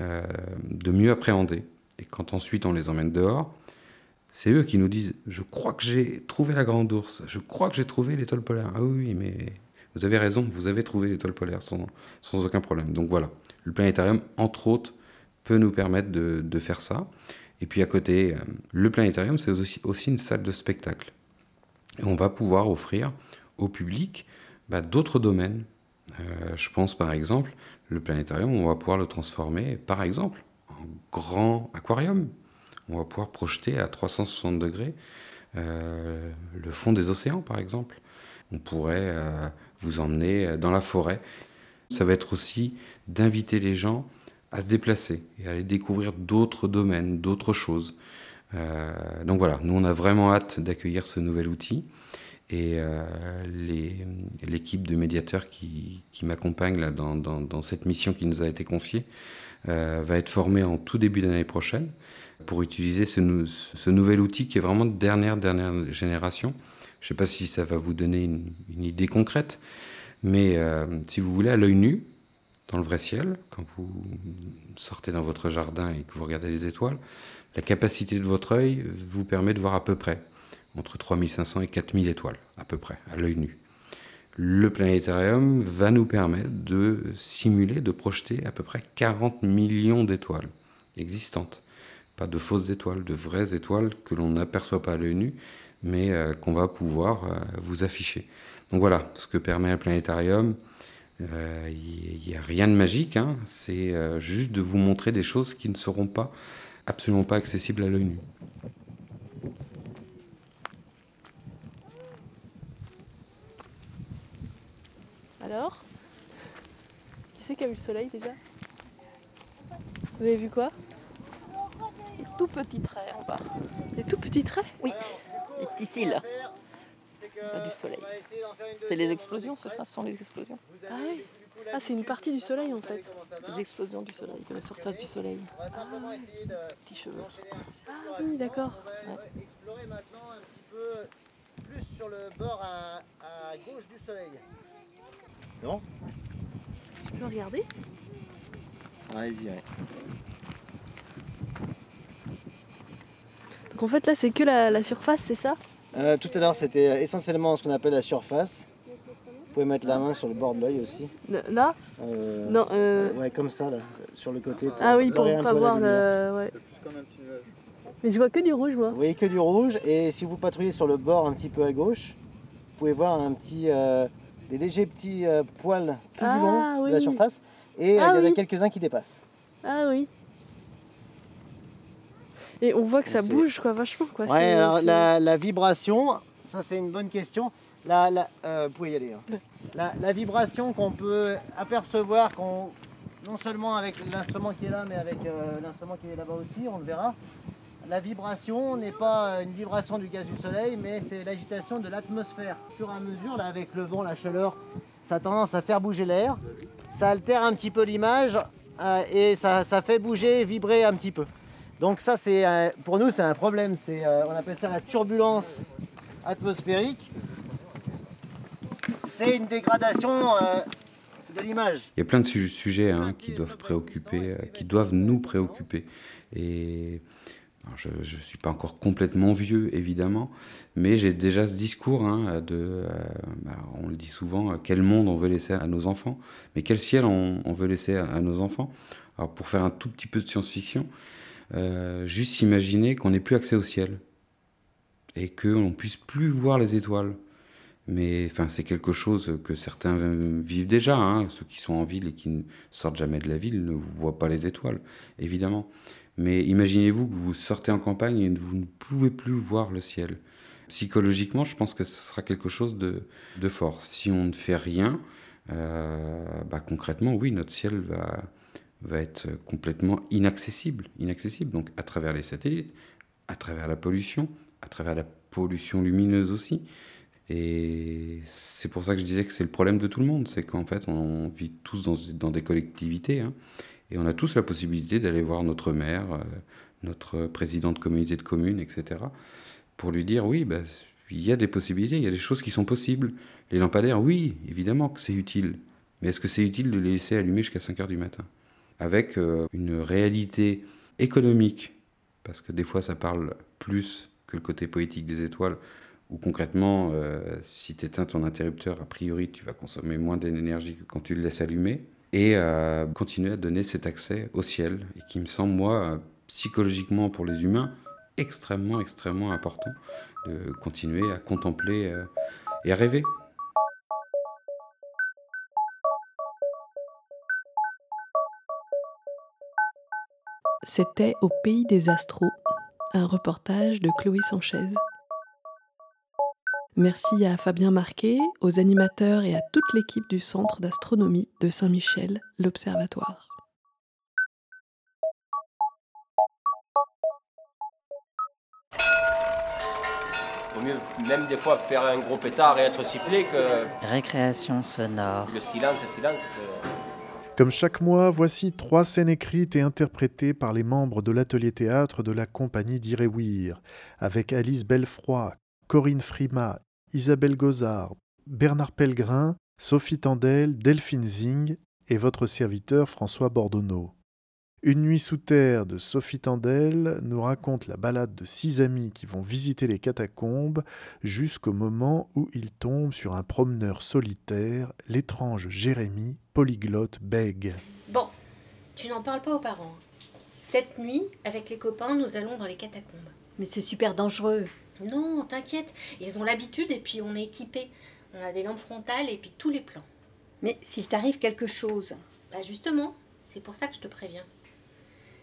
Speaker 9: euh, de mieux appréhender. Et quand ensuite on les emmène dehors, c'est eux qui nous disent Je crois que j'ai trouvé la grande ours, je crois que j'ai trouvé l'étoile polaire. Ah oui, mais vous avez raison, vous avez trouvé l'étoile polaire sans, sans aucun problème. Donc voilà, le planétarium, entre autres, peut nous permettre de, faire ça. Et puis à côté, euh, le planétarium, c'est aussi, une salle de spectacle. Et on va pouvoir offrir au public bah, d'autres domaines. Euh, je pense par exemple, le planétarium, on va pouvoir le transformer par exemple grand aquarium. On va pouvoir projeter à 360 degrés euh, le fond des océans par exemple. On pourrait euh, vous emmener dans la forêt. Ça va être aussi d'inviter les gens à se déplacer et à aller découvrir d'autres domaines, d'autres choses. Euh, donc voilà, nous on a vraiment hâte d'accueillir ce nouvel outil et euh, l'équipe de médiateurs qui, m'accompagne dans, dans, cette mission qui nous a été confiée euh, va être formée en tout début d'année prochaine pour utiliser ce, nouvel outil qui est vraiment de dernière dernière génération. Je ne sais pas si ça va vous donner une, une idée concrète, mais euh, si vous voulez à l'œil nu, dans le vrai ciel, quand vous sortez dans votre jardin et que vous regardez les étoiles, la capacité de votre œil vous permet de voir à peu près entre 3500 et 4000 étoiles, à peu près, à l'œil nu. Le planétarium va nous permettre de simuler, de projeter à peu près 40 millions d'étoiles existantes. Pas de fausses étoiles, de vraies étoiles que l'on n'aperçoit pas à l'œil nu, mais euh, qu'on va pouvoir euh, vous afficher. Donc voilà, ce que permet un planétarium, euh, il n'y a rien de magique, hein. c'est juste de vous montrer des choses qui ne seront pas absolument pas accessibles à l'œil nu.
Speaker 8: Alors Qui c'est qui a vu le soleil déjà? Vous avez vu quoi?
Speaker 3: Des tout petits traits en bas.
Speaker 8: Des tout petits traits?
Speaker 3: Oui, des petits cils. Pas du soleil. C'est les explosions, c'est ça, ce sont les explosions.
Speaker 8: Ah oui Ah, c'est une partie du soleil en fait.
Speaker 3: Les explosions du soleil, de la surface du soleil.
Speaker 8: Ah.
Speaker 3: Petits cheveux.
Speaker 8: Ah oui, d'accord.
Speaker 11: Explorer maintenant un petit peu plus sur le bord à, à gauche du soleil. Non
Speaker 8: Tu peux regarder
Speaker 11: Allez-y, ouais.
Speaker 8: Donc en fait là c'est que la, la surface, c'est ça
Speaker 11: Euh, tout à l'heure, c'était essentiellement ce qu'on appelle la surface. Vous pouvez mettre la main sur le bord de l'œil aussi.
Speaker 8: Là
Speaker 11: Euh,
Speaker 8: Non, euh...
Speaker 11: Ouais, comme ça, là, sur le côté.
Speaker 8: Ah oui, pour
Speaker 11: un
Speaker 8: pas voir le... Ouais. Mais je vois que du rouge moi.
Speaker 11: Vous voyez que du rouge, et si vous patrouillez sur le bord un petit peu à gauche, vous pouvez voir un petit, euh, des légers petits euh, poils tout
Speaker 8: Ah,
Speaker 11: du long de la surface, et euh,
Speaker 8: Ah
Speaker 11: il y en a
Speaker 8: oui.
Speaker 11: quelques-uns qui dépassent.
Speaker 8: Ah oui. Et on voit que ça bouge quoi, vachement quoi.
Speaker 11: Ouais, alors la, la vibration, ça c'est une bonne question. La, la- euh, vous pouvez y aller. hein. La, la vibration qu'on peut apercevoir, qu'on, non seulement avec l'instrument qui est là, mais avec euh, l'instrument qui est là-bas aussi, on le verra. La vibration n'est pas euh, une vibration du gaz du soleil, mais c'est l'agitation de l'atmosphère. Et à mesure, avec le vent, la chaleur, ça a tendance à faire bouger l'air. Ça altère un petit peu l'image euh, et ça, fait bouger, vibrer un petit peu. Donc ça, c'est euh, pour nous, c'est un problème. On appelle ça la turbulence atmosphérique. C'est une dégradation de l'image.
Speaker 9: Il y a plein de su- sujets hein, qui doivent préoccuper, qui doivent nous préoccuper. Je ne suis pas encore complètement vieux, évidemment, mais j'ai déjà ce discours hein, de, euh, bah, on le dit souvent, euh, quel monde on veut laisser à nos enfants, mais quel ciel on, veut laisser à, à nos enfants. Alors pour faire un tout petit peu de science-fiction, euh, juste imaginer qu'on n'ait plus accès au ciel et qu'on ne puisse plus voir les étoiles. Mais enfin, c'est quelque chose que certains vivent déjà. hein. Ceux qui sont en ville et qui ne sortent jamais de la ville ne voient pas les étoiles, évidemment. Mais imaginez-vous que vous sortez en campagne et vous ne pouvez plus voir le ciel. Psychologiquement, je pense que ce sera quelque chose de, de fort. Si on ne fait rien, euh, bah, concrètement, oui, notre ciel va, va être complètement inaccessible. Inaccessible, donc à travers les satellites, à travers la pollution, à travers la pollution lumineuse aussi. Et c'est pour ça que je disais que c'est le problème de tout le monde, c'est qu'en fait on vit tous dans, dans des collectivités hein, et on a tous la possibilité d'aller voir notre maire, euh, notre président de communauté de communes, etc. pour lui dire oui, bah, il y a des possibilités, il y a des choses qui sont possibles. Les lampadaires, oui, évidemment que c'est utile, mais est-ce que c'est utile de les laisser allumer jusqu'à 5 heures du matin? Avec euh, une réalité économique, parce que des fois ça parle plus que le côté poétique des étoiles, où concrètement, euh, si tu éteins ton interrupteur, a priori, tu vas consommer moins d'énergie que quand tu le laisses allumer, et euh, continuer à donner cet accès au ciel, et qui me semble, moi, euh, psychologiquement pour les humains, extrêmement, extrêmement important de continuer à contempler euh, et à rêver.
Speaker 8: C'était Au pays des astros, un reportage de Chloé Sanchez. Merci à Fabien Marquet, aux animateurs et à toute l'équipe du Centre d'astronomie de Saint-Michel, l'Observatoire.
Speaker 1: Vaut mieux même des fois faire un gros pétard et être sifflé que
Speaker 6: Récréation sonore.
Speaker 1: le silence, le silence.
Speaker 2: Comme chaque mois, voici trois scènes écrites et interprétées par les membres de l'atelier théâtre de la compagnie d'Iréouir, avec Alice Belfroy, Corinne Frima, Isabelle Gozard, Bernard Pellegrin, Sophie Tandel, Delphine Zing et votre serviteur François Bordonneau. Une nuit sous terre de Sophie Tandel nous raconte la balade de six amis qui vont visiter les catacombes jusqu'au moment où ils tombent sur un promeneur solitaire, l'étrange Jérémy, polyglotte bègue.
Speaker 15: Bon, tu n'en parles pas aux parents. Cette nuit, avec les copains, nous allons dans les catacombes.
Speaker 16: Mais c'est super dangereux.
Speaker 15: Non, t'inquiète, ils ont l'habitude et puis on est équipés. On a des lampes frontales et puis tous les plans.
Speaker 16: Mais s'il t'arrive quelque chose.
Speaker 15: Bah justement, c'est pour ça que je te préviens.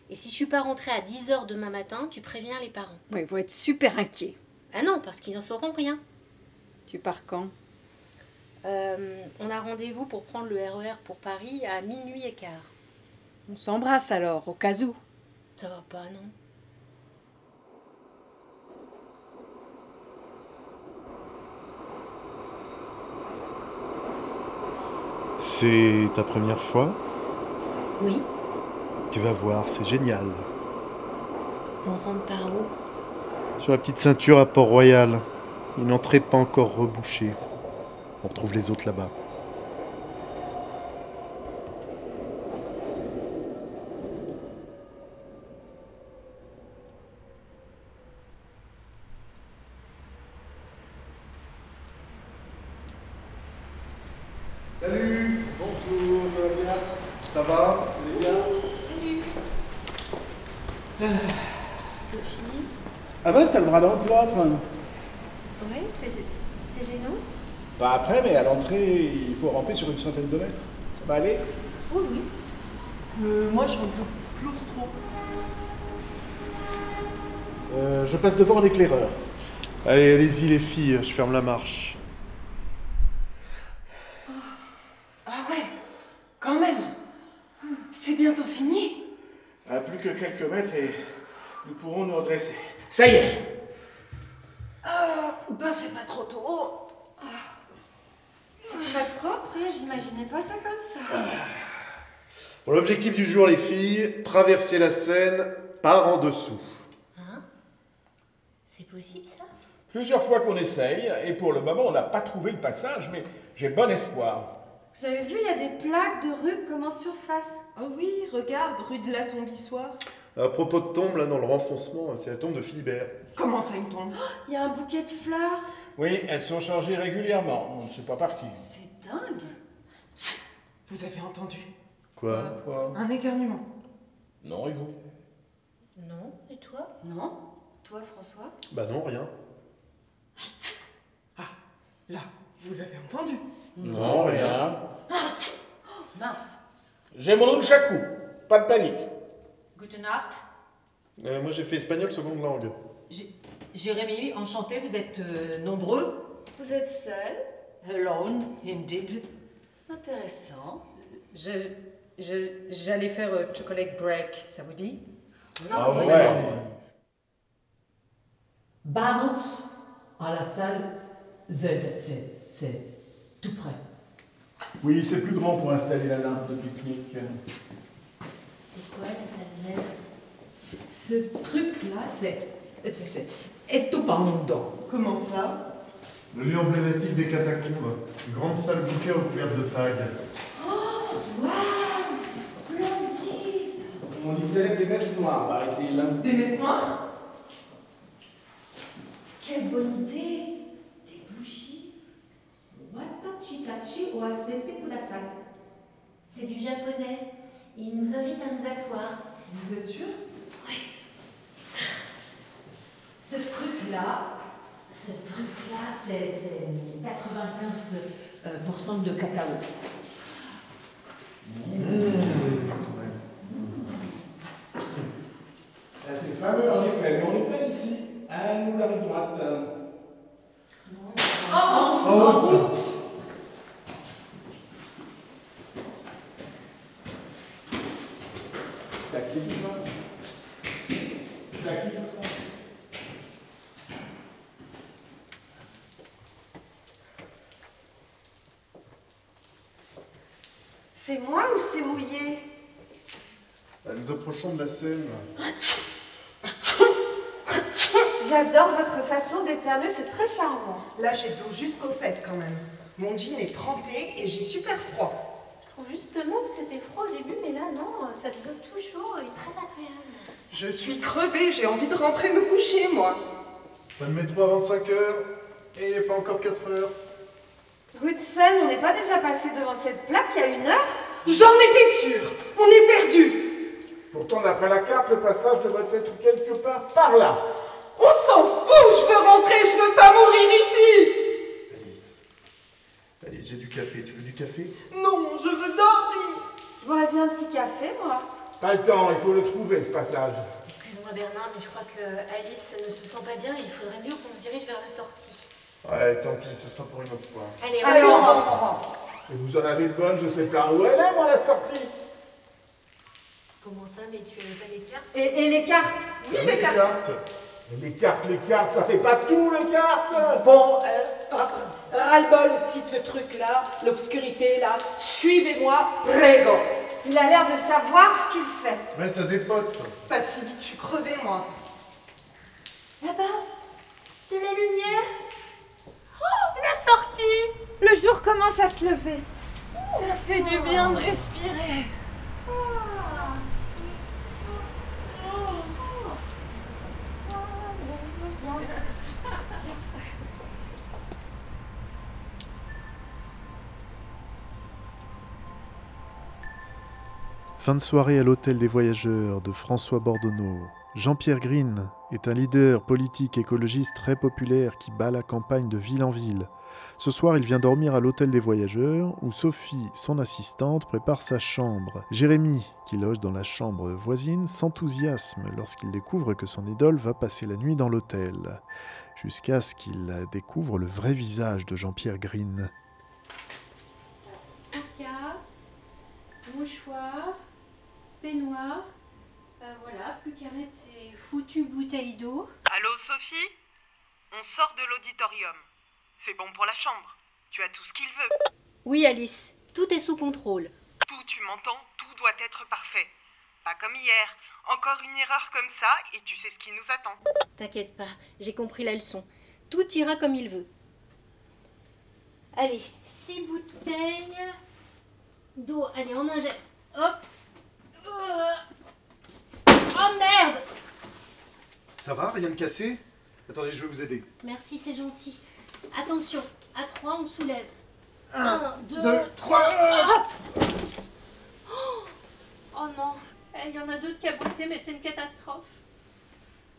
Speaker 15: Et si je suis pas rentrée à 10h demain matin, tu préviens les parents.
Speaker 16: Ouais, ils vont être super inquiets.
Speaker 15: Ah non, parce qu'ils n'en sauront rien.
Speaker 16: Tu pars quand?
Speaker 15: Euh, on a rendez-vous pour prendre le RER pour Paris à minuit et quart.
Speaker 16: On s'embrasse alors, au cas où.
Speaker 15: Ça va pas, non?
Speaker 2: C'est ta première fois
Speaker 15: Oui.
Speaker 2: Tu vas voir, c'est génial.
Speaker 15: On rentre par où?
Speaker 2: Sur la petite ceinture à Port-Royal. Une entrée pas encore rebouchée. On retrouve les autres là-bas.
Speaker 17: Salut Bonjour, ça va bien
Speaker 2: Ça va
Speaker 17: Vous allez bien
Speaker 15: Sophie
Speaker 17: Ah bah t'as le
Speaker 15: Ouais, c'est gênant
Speaker 17: Pas après, mais à l'entrée, il faut ramper sur une centaine de mètres. Ça va aller
Speaker 15: Oui, oui.
Speaker 18: Euh, moi, je suis un peu claustro.
Speaker 17: Euh, Je passe devant l'éclaireur.
Speaker 2: Allez, allez-y les filles, je ferme la marche.
Speaker 18: Ah ouais, quand même. C'est bientôt fini.
Speaker 17: À plus que quelques mètres et nous pourrons nous redresser. Ça y est
Speaker 18: Ah, ben c'est pas trop tôt.
Speaker 19: C'est très propre, hein, j'imaginais pas ça comme ça.
Speaker 2: Bon, l'objectif du jour, les filles, traverser la Seine par en dessous.
Speaker 15: Hein? C'est possible ça?
Speaker 17: Plusieurs fois qu'on essaye, et pour le moment on n'a pas trouvé le passage, mais j'ai bon espoir.
Speaker 19: Vous avez vu, il y a des plaques de rue comme en surface.
Speaker 18: Oh oui, regarde, rue de la Tombissoire.
Speaker 2: À propos de tombe, là, dans le renfoncement, c'est la tombe de Philibert.
Speaker 18: Comment ça, une tombe?
Speaker 19: Il y a un bouquet de fleurs.
Speaker 17: Oui, elles sont changées régulièrement, on ne sait pas par qui.
Speaker 19: C'est dingue.
Speaker 18: Vous avez entendu?
Speaker 2: Quoi?
Speaker 17: Quoi?
Speaker 18: Un éternuement.
Speaker 17: Non, et vous?
Speaker 15: Non, et toi?
Speaker 19: Non Toi, François?
Speaker 2: Bah non, rien.
Speaker 18: Là, vous avez entendu?
Speaker 17: Non, rien.
Speaker 19: Mince.
Speaker 17: J'ai mon nom de chacou, pas de panique.
Speaker 20: Guten Nacht.
Speaker 2: Euh, moi, j'ai fait espagnol seconde langue.
Speaker 20: J- Jérémy, enchanté, vous êtes euh, nombreux.
Speaker 19: Vous êtes seul?
Speaker 20: Alone, indeed.
Speaker 19: Intéressant.
Speaker 20: Je, je, j'allais faire euh, chocolate break, ça vous dit?
Speaker 17: Ah ouais.
Speaker 20: Vamos à la salle Z, c'est, c'est tout près.
Speaker 17: Oui, c'est plus grand pour installer la lampe de pique-nique.
Speaker 15: C'est quoi la salle Z
Speaker 20: Ce truc-là, c'est, estupendo.
Speaker 18: Comment ça?
Speaker 2: Le lieu emblématique des catacombes. Grande salle bouquet recouverte de tags.
Speaker 19: Oh, waouh, c'est splendide.
Speaker 17: On y célèbre des messes noires, paraît-il.
Speaker 18: Des messes noires
Speaker 19: Quelle bonne idée. Des bougies.
Speaker 15: C'est du japonais. Il nous asseoir.
Speaker 18: Vous êtes sûr?
Speaker 20: Ce truc-là, ce truc-là, c'est, c'est 95% euh, de cacao.
Speaker 17: C'est fameux en effet, mais on n'est pas d'ici. À nous la rive droite.
Speaker 19: Route.
Speaker 17: T'as qui le vin T'as qui le vin
Speaker 19: C'est moi ou c'est mouillé
Speaker 2: Euh, Nous approchons de la Seine.
Speaker 19: J'adore votre façon d'éternuer, c'est très charmant.
Speaker 18: Là, j'ai de l'eau jusqu'aux fesses quand même. Mon jean est trempé et j'ai super froid.
Speaker 15: trouve justement que c'était froid au début, mais là, non, ça devient tout chaud et très agréable.
Speaker 18: Je suis crevée, j'ai envie de rentrer me coucher, moi.
Speaker 2: Pas de métro avant 5 heures. Et il n'est pas encore 4 heures.
Speaker 19: Rue de Seine, on n'est pas déjà passé devant cette plaque il y a une heure?
Speaker 18: J'en étais sûre. On est perdu.
Speaker 17: Pourtant, d'après la carte, le passage devrait être quelque part par là.
Speaker 18: On s'en fout, je veux rentrer, je veux pas mourir ici.
Speaker 2: Alice. Alice, j'ai du café. Tu veux du café?
Speaker 18: Non, je veux dormir.
Speaker 19: Je boirais bien un petit café, moi.
Speaker 17: Pas le temps, il faut le trouver, ce passage.
Speaker 15: Excuse-moi Bernard, mais je crois que Alice ne se sent pas bien et il faudrait mieux qu'on se dirige vers la sortie.
Speaker 2: Ouais, tant pis, ce sera pour une autre fois.
Speaker 15: Allez,
Speaker 18: Allez, on
Speaker 15: rentre.
Speaker 17: Et vous en avez une bonne, je sais pas où elle est, moi, la sortie.
Speaker 15: Comment ça, mais tu n'avais pas les cartes
Speaker 19: Et, et les cartes
Speaker 18: Oui, les cartes.
Speaker 17: Les cartes, les cartes, ça fait pas tout, les cartes
Speaker 20: Bon, euh, ras-le-bol aussi de ce truc-là, l'obscurité là. Suivez-moi, prego.
Speaker 19: Il a l'air de savoir ce qu'il fait.
Speaker 2: Mais ça dépote.
Speaker 18: Pas si vite, je suis crevée, moi.
Speaker 15: Là-bas De la lumière Oh, la sortie
Speaker 19: Le jour commence à se lever.
Speaker 18: Ça fait du bien de respirer.
Speaker 2: Fin de soirée à l'hôtel des voyageurs de François Bordonneau. Jean-Pierre Green est un leader politique écologiste très populaire qui bat la campagne de ville en ville. Ce soir, il vient dormir à l'hôtel des voyageurs où Sophie, son assistante, prépare sa chambre. Jérémy, qui loge dans la chambre voisine, s'enthousiasme lorsqu'il découvre que son idole va passer la nuit dans l'hôtel, jusqu'à ce qu'il découvre le vrai visage de Jean-Pierre Green.
Speaker 15: Mouchoir, peignoir. Ben voilà, plus qu'à mettre ces foutues bouteilles d'eau.
Speaker 21: Allô Sophie? On sort de l'auditorium. C'est bon pour la chambre. Tu as tout ce qu'il veut.
Speaker 15: Oui, Alice, tout est sous contrôle.
Speaker 21: Tout, tu m'entends Tout doit être parfait. Pas comme hier. Encore une erreur comme ça et tu sais ce qui nous attend.
Speaker 15: T'inquiète pas, j'ai compris la leçon. Tout ira comme il veut. Allez, six bouteilles d'eau. Allez, en un geste. Hop. Euh. Oh merde
Speaker 2: Ça va Rien de cassé? Attendez, je vais vous aider.
Speaker 15: Merci, c'est gentil. Attention, à trois, on soulève.
Speaker 2: Un,
Speaker 15: Un, deux,
Speaker 2: deux,
Speaker 15: trois. Hop oh, oh non, Eh, il y en a deux de cabossés, mais c'est une catastrophe.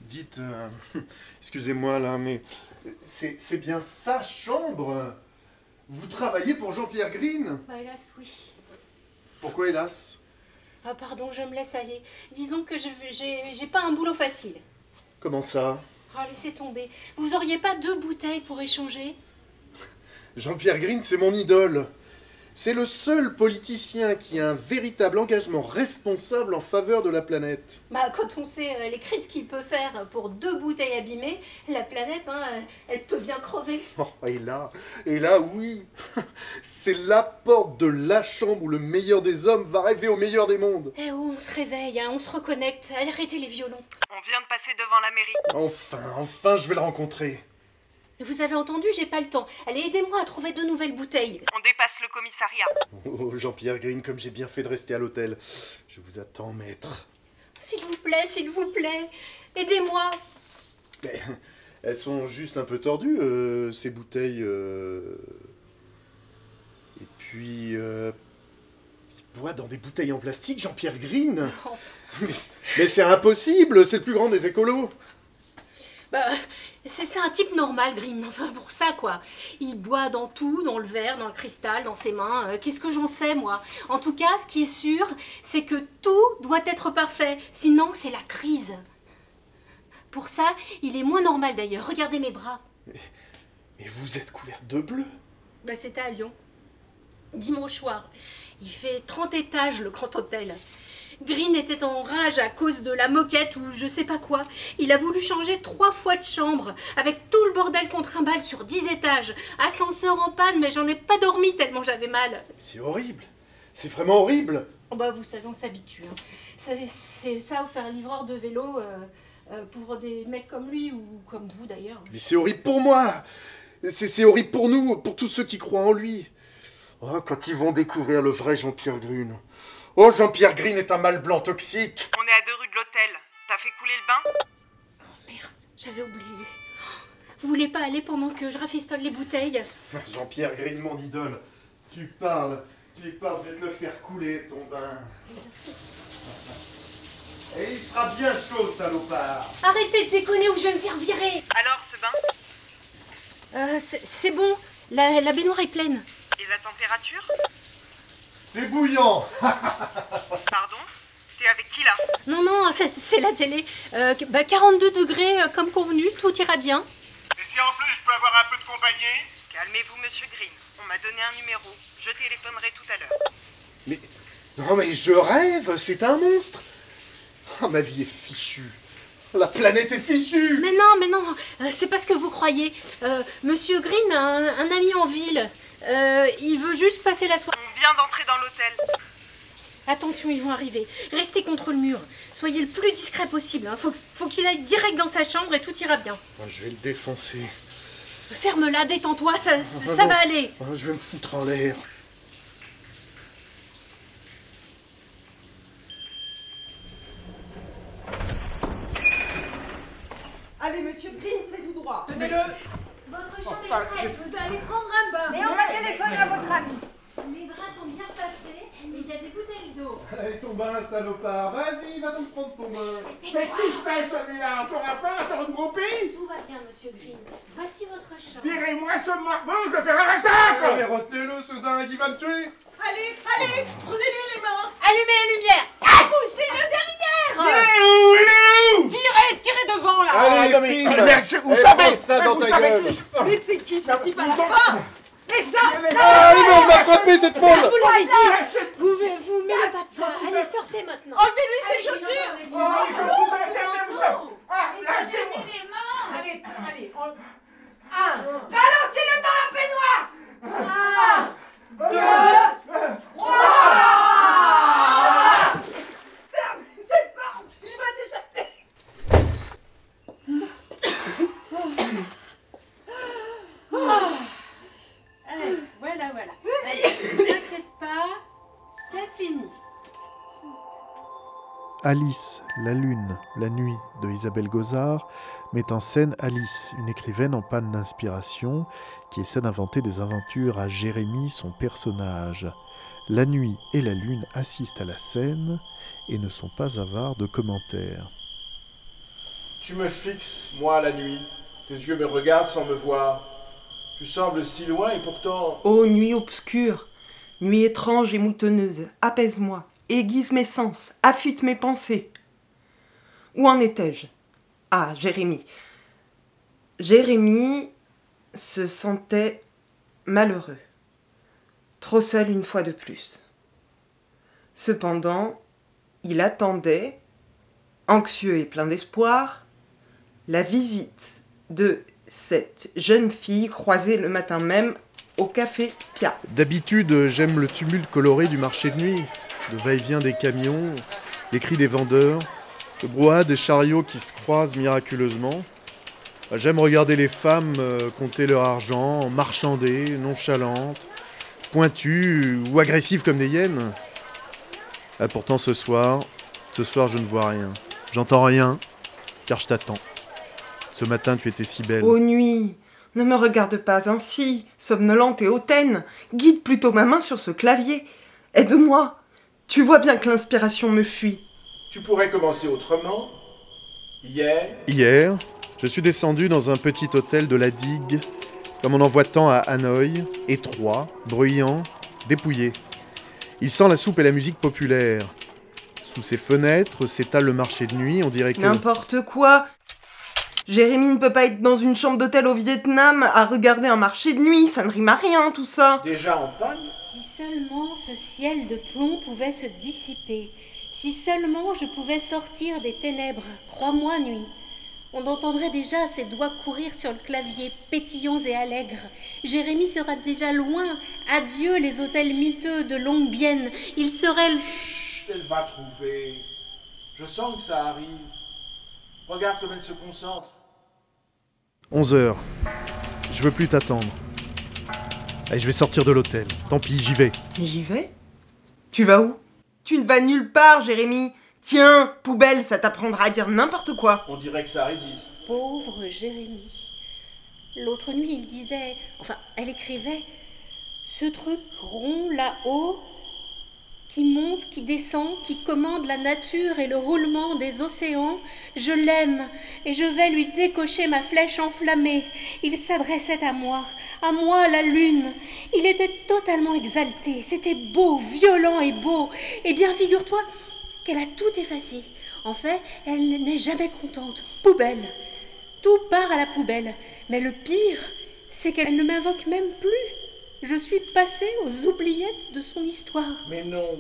Speaker 2: Dites, euh, excusez-moi là, mais c'est c'est bien sa chambre Vous travaillez pour Jean-Pierre Green?
Speaker 15: Bah hélas, oui.
Speaker 2: Pourquoi hélas?
Speaker 15: Ah pardon, je me laisse aller. Disons que je j'ai j'ai pas un boulot facile.
Speaker 2: Comment ça?
Speaker 15: Oh, laissez tomber. Vous auriez pas deux bouteilles pour échanger?
Speaker 2: Jean-Pierre Green, c'est mon idole. C'est le seul politicien qui a un véritable engagement responsable en faveur de la planète.
Speaker 15: Bah, quand on sait euh, les crises qu'il peut faire pour deux bouteilles abîmées, la planète, hein, euh, elle peut bien crever.
Speaker 2: Oh, et là, et là, oui, c'est la porte de la chambre où le meilleur des hommes va rêver au meilleur des mondes.
Speaker 15: Eh oh, on se réveille, hein, on se reconnecte. Arrêtez les violons.
Speaker 21: On vient de passer devant la mairie.
Speaker 2: Enfin, enfin, je vais le rencontrer.
Speaker 15: Vous avez entendu, j'ai pas le temps. Allez, aidez-moi à trouver de nouvelles bouteilles.
Speaker 21: On dépasse le commissariat.
Speaker 2: Oh, Jean-Pierre Green, comme j'ai bien fait de rester à l'hôtel. Je vous attends, maître.
Speaker 15: S'il vous plaît, s'il vous plaît, aidez-moi.
Speaker 2: Mais, elles sont juste un peu tordues, euh, ces bouteilles. euh. Et puis. Euh... Il boit dans des bouteilles en plastique, Jean-Pierre Green Mais, c- mais c'est impossible, c'est le plus grand des écolos
Speaker 15: Bah, c'est un type normal, Green. Enfin, pour ça, quoi. Il boit dans tout, dans le verre, dans le cristal, dans ses mains. Euh, Qu'est-ce que j'en sais, moi? En tout cas, ce qui est sûr, c'est que tout doit être parfait. Sinon, c'est la crise. Pour ça, il est moins normal d'ailleurs. Regardez mes bras.
Speaker 2: Mais vous êtes couverte de bleu
Speaker 15: Bah, c'était à Lyon. Dimanche soir. Il fait 30 étages, le grand hôtel. Green était en rage à cause de la moquette ou je sais pas quoi. Il a voulu changer trois fois de chambre, avec tout le bordel qu'on trimballe sur 10 étages. Ascenseur en panne, mais j'en ai pas dormi tellement j'avais mal.
Speaker 2: C'est horrible C'est vraiment horrible
Speaker 15: Oh bah, vous savez, on s'habitue. hein. C'est- C'est ça, ou faire livreur de vélo euh, euh, pour des mecs comme lui ou comme vous d'ailleurs.
Speaker 2: Mais c'est horrible pour moi C'est c'est horrible pour nous, pour tous ceux qui croient en lui
Speaker 22: Oh, quand ils vont découvrir le vrai Jean-Pierre Green. Oh, Jean-Pierre Green est un mal blanc toxique.
Speaker 21: On est à deux rues de l'hôtel. T'as fait couler le bain?
Speaker 15: J'avais oublié. Vous voulez pas aller pendant que je rafistole les bouteilles?
Speaker 22: Jean-Pierre Green, mon idole. Tu parles, tu parles, je vais te le faire couler, ton bain. Et il sera bien chaud, salopard.
Speaker 15: Arrêtez de déconner ou je vais me faire virer
Speaker 21: Alors, ce bain?
Speaker 15: Euh, c'est c'est bon, la, la baignoire est pleine.
Speaker 21: Et la température
Speaker 22: C'est bouillant.
Speaker 21: Pardon T'es avec qui là
Speaker 15: Non, non, c'est- c'est la télé. Euh, bah, 42 degrés euh, comme convenu, tout ira bien.
Speaker 21: Et si en plus je peux avoir un peu de compagnie Calmez-vous, monsieur Green. On m'a donné un numéro. Je téléphonerai tout à l'heure.
Speaker 22: Mais. Non, mais je rêve, c'est un monstre. Oh, ma vie est fichue. La planète est fichue.
Speaker 15: Mais non, mais non, euh, c'est pas ce que vous croyez. Euh, Monsieur Green a un, un ami en ville. Euh, il veut juste passer la soirée.
Speaker 21: On vient d'entrer dans l'hôtel.
Speaker 15: Attention, ils vont arriver. Restez contre le mur. Soyez le plus discret possible. hein. Faut, faut qu'il aille direct dans sa chambre et tout ira bien.
Speaker 22: Je vais le défoncer.
Speaker 15: Ferme-la, détends-toi, ça, ça,
Speaker 22: Ah,
Speaker 15: va aller.
Speaker 22: Oh, je vais me foutre en l'air.
Speaker 18: Allez, monsieur Green, c'est tout droit.
Speaker 19: Tenez-le.
Speaker 15: Votre chambre est prête, vous allez prendre un bain.
Speaker 19: Mais on va téléphoner à votre ami.
Speaker 15: Les draps sont bien passés, mais il y a des bouteilles d'eau.
Speaker 22: Allez, ton bain, salopard. Vas-y, va donc prendre ton bain.
Speaker 17: Mais qui c'est celui-là? Encore un fin, encore une groupie?
Speaker 15: Tout va bien, monsieur Green. Voici votre chambre.
Speaker 17: Tirez-moi ce morveux, je vais faire un
Speaker 22: Ah,
Speaker 17: massacre
Speaker 22: mais retenez-le, ce dingue, il va me tuer.
Speaker 18: Allez, allez, prenez-lui les mains.
Speaker 15: Allumez la lumière. Poussez-le derrière.
Speaker 17: Il est où? Il est où?
Speaker 18: Tirez, tirez devant là.
Speaker 22: Allez,
Speaker 17: Ah, mais-. Ah, je- vous
Speaker 22: Eh,
Speaker 17: savez,
Speaker 22: ça
Speaker 17: mais
Speaker 22: dans
Speaker 17: vous
Speaker 22: ta gueule.
Speaker 18: Mais c'est qui ce type à la fin
Speaker 19: Mais ça
Speaker 22: Ah, il m'a- frappé, cette
Speaker 15: Je
Speaker 22: folle.
Speaker 15: vous l'avais dit. Vous, vous mêlez pas de ça. Allez, sortez maintenant.
Speaker 18: Enlevez-lui ses
Speaker 15: Allez,
Speaker 18: chaussures.
Speaker 17: Oh, je vous. Ah, lâchez-moi.
Speaker 18: Allez, allez, on... Un,
Speaker 19: Balancez-le dans la baignoire
Speaker 18: un, deux, trois.
Speaker 15: T'inquiète pas, c'est fini.
Speaker 22: Alice, la lune, la nuit de Isabelle Gozard met en scène Alice, une écrivaine en panne d'inspiration qui essaie d'inventer des aventures à Jérémie, son personnage. La nuit et la lune assistent à la scène et ne sont pas avares de commentaires.
Speaker 17: Tu me fixes, moi, la nuit. Tes yeux me regardent sans me voir. Tu sembles si loin et pourtant...
Speaker 18: Ô nuit obscure, nuit étrange et moutonneuse, apaise-moi, aiguise mes sens, affûte mes pensées. Où en étais-je? Ah, Jérémie. Jérémie se sentait malheureux, trop seul une fois de plus. Cependant, il attendait, anxieux et plein d'espoir, la visite de cette jeune fille croisée le matin même au café Pia.
Speaker 22: D'habitude, j'aime le tumulte coloré du marché de nuit, le va-et-vient des camions, les cris des vendeurs, le brouhaha des chariots qui se croisent miraculeusement. J'aime regarder les femmes euh, compter leur argent, marchander, nonchalantes, pointues ou agressives comme des hyènes. Ah, pourtant, ce soir, ce soir, je ne vois rien. J'entends rien, car je t'attends. Ce matin, tu étais si belle.
Speaker 18: Ô nuit, ne me regarde pas ainsi, somnolente et hautaine. Guide plutôt ma main sur ce clavier. Aide-moi. Tu vois bien que l'inspiration me fuit.
Speaker 17: Tu pourrais commencer autrement. Hier,
Speaker 22: Hier, je suis descendu dans un petit hôtel de la digue, comme on en voit tant à Hanoï, étroit, bruyant, dépouillé. Il sent la soupe et la musique populaire. Sous ses fenêtres s'étale le marché de nuit, on dirait que...
Speaker 18: N'importe quoi. Jérémy ne peut pas être dans une chambre d'hôtel au Vietnam à regarder un marché de nuit, ça ne rime à rien tout ça.
Speaker 17: déjà en panne
Speaker 15: Si seulement ce ciel de plomb pouvait se dissiper, si seulement je pouvais sortir des ténèbres, crois-moi, nuit. On entendrait déjà ses doigts courir sur le clavier, pétillants et allègres. Jérémie sera déjà loin. Adieu les hôtels miteux de longue bienne. Il serait le...
Speaker 17: Chut, elle va trouver. Je sens que ça arrive. Regarde comme elle se concentre.
Speaker 22: 11 heures. Je veux plus t'attendre.
Speaker 2: Allez, je vais sortir de l'hôtel. Tant pis, j'y vais.
Speaker 18: J'y vais Tu vas où? Tu ne vas nulle part, Jérémy. Tiens, poubelle, ça t'apprendra à dire n'importe quoi.
Speaker 17: On dirait que ça résiste.
Speaker 15: Pauvre Jérémie. L'autre nuit, il disait, enfin, elle écrivait, ce truc rond là-haut, qui monte, qui descend, qui commande la nature et le roulement des océans, je l'aime et je vais lui décocher ma flèche enflammée. Il s'adressait à moi, à moi la lune. Il était totalement exalté, c'était beau, violent et beau. Eh bien, figure-toi qu'elle a tout effacé. En fait, elle n'est jamais contente. Poubelle. Tout part à la poubelle. Mais le pire, c'est qu'elle ne m'invoque même plus. Je suis passée aux oubliettes de son histoire.
Speaker 17: Mais non,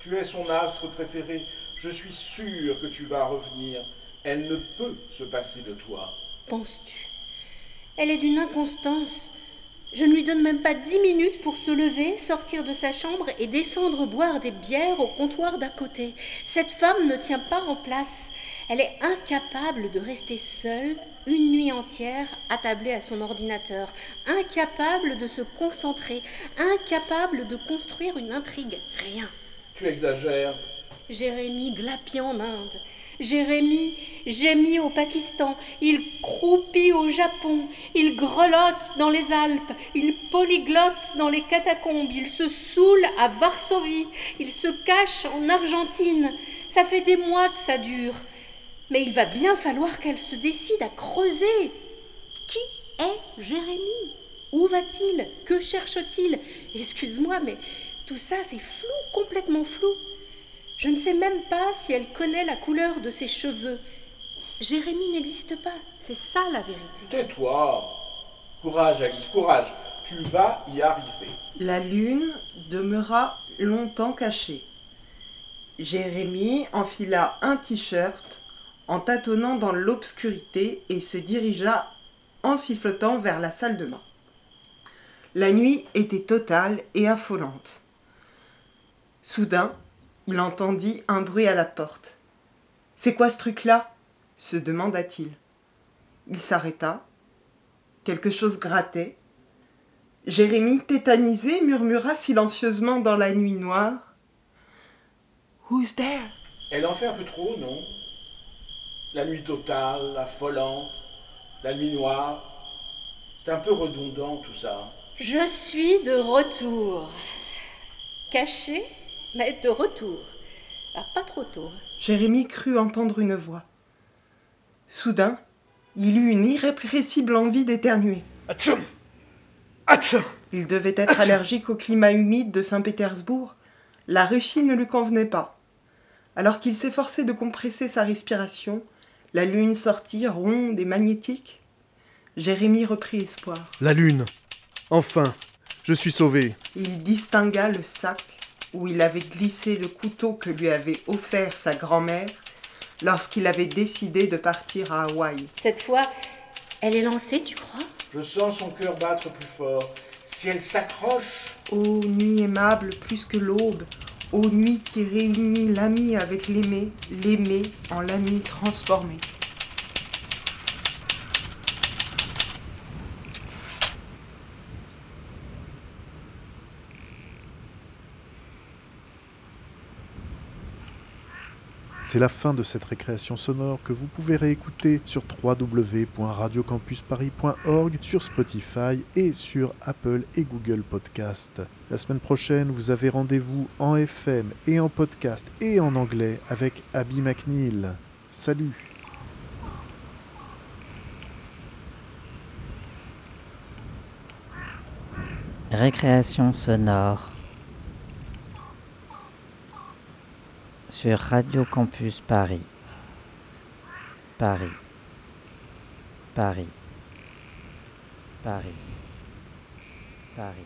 Speaker 17: tu es son astre préféré. Je suis sûr que tu vas revenir. Elle ne peut se passer de toi.
Speaker 15: Penses-tu? Elle est d'une inconstance. Je ne lui donne même pas dix minutes pour se lever, sortir de sa chambre et descendre boire des bières au comptoir d'à côté. Cette femme ne tient pas en place. Elle est incapable de rester seule une nuit entière attablée à son ordinateur, incapable de se concentrer, incapable de construire une intrigue. Rien.
Speaker 17: Tu exagères.
Speaker 15: Jérémy glapit en Inde. Jérémy gémit au Pakistan, il croupit au Japon, il grelotte dans les Alpes, il polyglotte dans les catacombes, il se saoule à Varsovie, il se cache en Argentine. Ça fait des mois que ça dure. Mais il va bien falloir qu'elle se décide à creuser. Qui est Jérémy Où va-t-il? Que cherche-t-il? Excuse-moi, mais tout ça, c'est flou, complètement flou. Je ne sais même pas si elle connaît la couleur de ses cheveux. Jérémy n'existe pas, c'est ça la vérité.
Speaker 17: Tais-toi. Courage, Alice, courage. Tu vas y arriver.
Speaker 18: La lune demeura longtemps cachée. Jérémy enfila un t-shirt en tâtonnant dans l'obscurité et se dirigea en sifflotant vers la salle de bain. La nuit était totale et affolante. Soudain, il entendit un bruit à la porte. C'est quoi ce truc-là? se demanda-t-il. Il s'arrêta. Quelque chose grattait. Jérémie, tétanisé, murmura silencieusement dans la nuit noire. Who's there?
Speaker 17: Elle en fait un peu trop, non? La nuit totale, affolante, la nuit noire. C'est un peu redondant tout ça.
Speaker 15: Je suis de retour. Caché, mais de retour. Ah, pas trop tôt.
Speaker 18: Jérémie crut entendre une voix. Soudain, il eut une irrépressible envie d'éternuer. Il devait être allergique au climat humide de Saint-Pétersbourg. La Russie ne lui convenait pas. Alors qu'il s'efforçait de compresser sa respiration, la lune sortit ronde et magnétique. Jérémie reprit espoir.
Speaker 2: La lune. Enfin, je suis sauvé.
Speaker 18: Il distingua le sac où il avait glissé le couteau que lui avait offert sa grand-mère lorsqu'il avait décidé de partir à Hawaï.
Speaker 15: Cette fois, elle est lancée, tu crois?
Speaker 17: Je sens son cœur battre plus fort. Si elle s'accroche.
Speaker 18: Ô nuit aimable plus que l'aube, ô nuit qui réunit l'ami avec l'aimé, l'aimé en l'ami transformé.
Speaker 2: C'est la fin de cette récréation sonore que vous pouvez réécouter sur www.radiocampusparis.org, sur Spotify et sur Apple et Google Podcast. La semaine prochaine, vous avez rendez-vous en FM et en podcast et en anglais avec Abby McNeil. Salut
Speaker 6: Récréation sonore sur Radio Campus Paris. Paris. Paris. Paris. Paris.